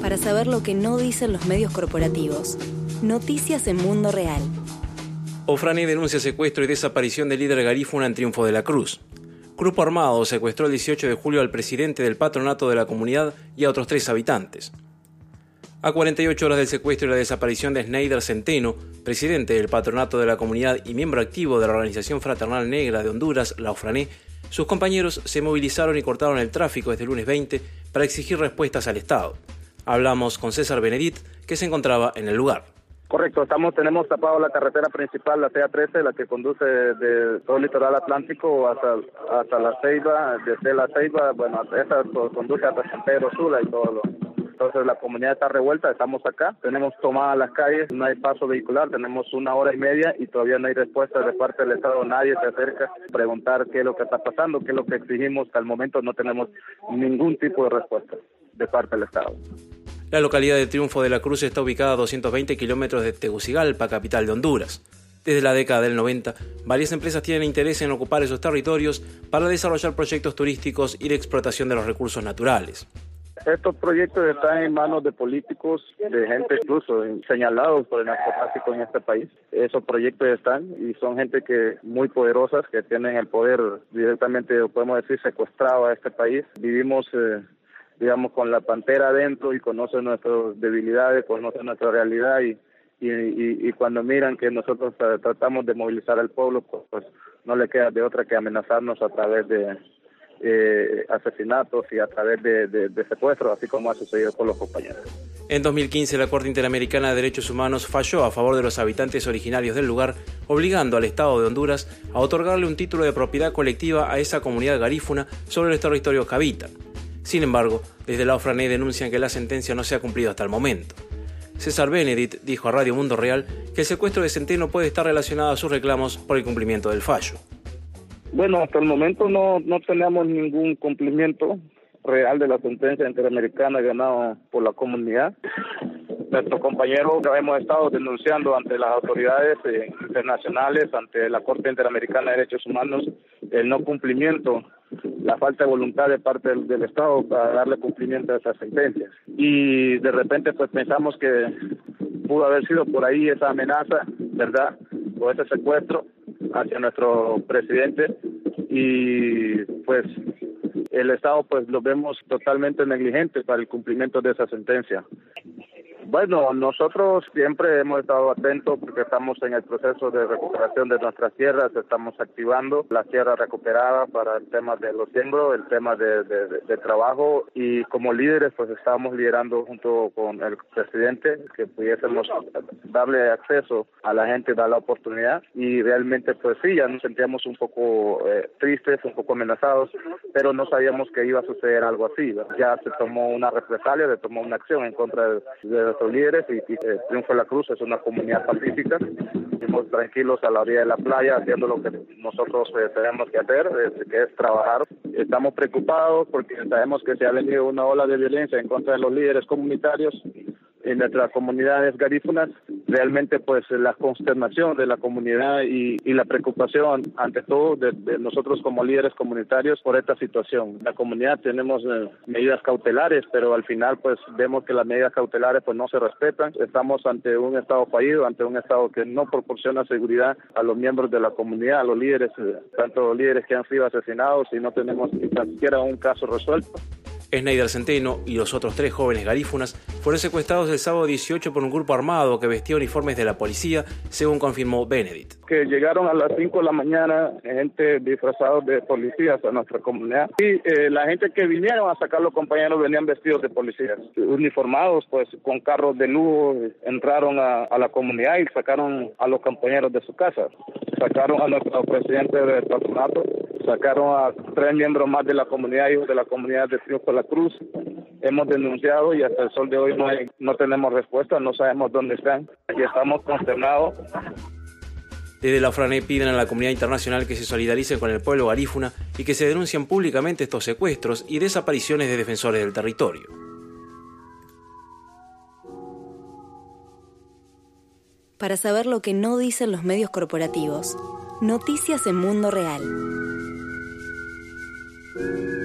Para saber lo que no dicen los medios corporativos, noticias en Mundo Real. Ofrani denuncia secuestro y desaparición del líder garífuna en Triunfo de la Cruz. Grupo armado secuestró el 18 de julio al presidente del patronato de la comunidad y a otros tres habitantes. A 48 horas del secuestro y la desaparición de Schneider Centeno, presidente del patronato de la comunidad y miembro activo de la Organización Fraternal Negra de Honduras, la OFRANE, sus compañeros se movilizaron y cortaron el tráfico desde el lunes 20 para exigir respuestas al Estado. Hablamos con César Benedit, que se encontraba en el lugar. Correcto, estamos, tenemos tapado la carretera principal, la TA13, la que conduce de todo el litoral atlántico hasta, hasta la Ceiba, desde la Ceiba, bueno, esa conduce hasta San Pedro Sula y todo lo. Entonces la comunidad está revuelta, estamos acá, tenemos tomadas las calles, no hay paso vehicular, tenemos una hora y media y todavía no hay respuesta de parte del Estado, nadie se acerca a preguntar qué es lo que está pasando, qué es lo que exigimos, hasta el momento no tenemos ningún tipo de respuesta de parte del Estado. La localidad de Triunfo de la Cruz está ubicada a 220 kilómetros de Tegucigalpa, capital de Honduras. Desde la década del 90, varias empresas tienen interés en ocupar esos territorios para desarrollar proyectos turísticos y de explotación de los recursos naturales. Estos proyectos están en manos de políticos, de gente incluso señalados por el narcotráfico en este país. Esos proyectos están y son gente que muy poderosas que tienen el poder directamente, podemos decir, secuestrado a este país. Vivimos eh, digamos, con la pantera adentro y conoce nuestras debilidades, conoce nuestra realidad y, y, y, cuando miran que nosotros tratamos de movilizar al pueblo, pues, pues, no le queda de otra que amenazarnos a través de eh, asesinatos y a través de, secuestros, así como ha sucedido con los compañeros. En 2015, la Corte Interamericana de Derechos Humanos falló a favor de los habitantes originarios del lugar, obligando al Estado de Honduras a otorgarle un título de propiedad colectiva a esa comunidad garífuna sobre los territorios que habitan. Sin embargo, desde la OFRANE denuncian que la sentencia no se ha cumplido hasta el momento. César Benedict dijo a Radio Mundo Real que el secuestro de Centeno puede estar relacionado a sus reclamos por el cumplimiento del fallo. Bueno, hasta el momento no, no tenemos ningún cumplimiento real de la sentencia interamericana ganada por la comunidad. Nuestros compañeros hemos estado denunciando ante las autoridades eh, internacionales, ante la Corte Interamericana de Derechos Humanos, el no cumplimiento la falta de voluntad de parte del, Estado para darle cumplimiento a esas sentencias. Y de repente pues pensamos que pudo haber sido por ahí esa amenaza, ¿verdad? O ese secuestro hacia nuestro presidente y pues el Estado pues lo vemos totalmente negligente para el cumplimiento de esa sentencia. Bueno, nosotros siempre hemos estado atentos porque estamos en el proceso de recuperación de nuestras tierras, estamos activando las tierras recuperadas para el tema de los miembros, el tema de, de, trabajo y como líderes pues estamos liderando junto con el presidente que pudiésemos darle acceso a la gente, dar la oportunidad y realmente pues sí, ya nos sentíamos un poco eh, tristes, un poco amenazados, pero no sabíamos que iba a suceder algo así. Ya se tomó una represalia, se tomó una acción en contra de, de líderes y, y eh, Triunfo de la Cruz es una comunidad pacífica. Estamos tranquilos a la orilla de la playa haciendo lo que nosotros eh, tenemos que hacer, que es trabajar. Estamos preocupados porque sabemos que se ha venido una ola de violencia en contra de los líderes comunitarios en nuestras comunidades garífunas, realmente pues la consternación de la comunidad y, la preocupación ante todo de, nosotros como líderes comunitarios por esta situación. La comunidad tenemos eh, medidas cautelares, pero al final pues vemos que las medidas cautelares pues no se respetan. Estamos ante un estado fallido, ante un estado que no proporciona seguridad a los miembros de la comunidad, a los líderes, eh, tanto los líderes que han sido asesinados y no tenemos ni siquiera un caso resuelto. Schneider Centeno y los otros tres jóvenes garífunas fueron secuestrados el sábado 18 por un grupo armado que vestía uniformes de la policía, según confirmó Benedict. Que llegaron a las 5 de la mañana gente disfrazados de policías a nuestra comunidad. Y eh, la gente que vinieron a sacar los compañeros venían vestidos de policías, uniformados pues con carros de lujo, entraron a, a la comunidad y sacaron a los compañeros de su casa, sacaron a nuestro presidente del patronato sacaron a tres miembros más de la comunidad, hijos de la comunidad de Triunfo la Cruz. Hemos denunciado y hasta el sol de hoy no, no tenemos respuesta, no sabemos dónde están y estamos consternados. Desde la FRANE piden a la comunidad internacional que se solidarice con el pueblo garífuna y que se denuncien públicamente estos secuestros y desapariciones de defensores del territorio. Para saber lo que no dicen los medios corporativos, noticias en Mundo Real. Música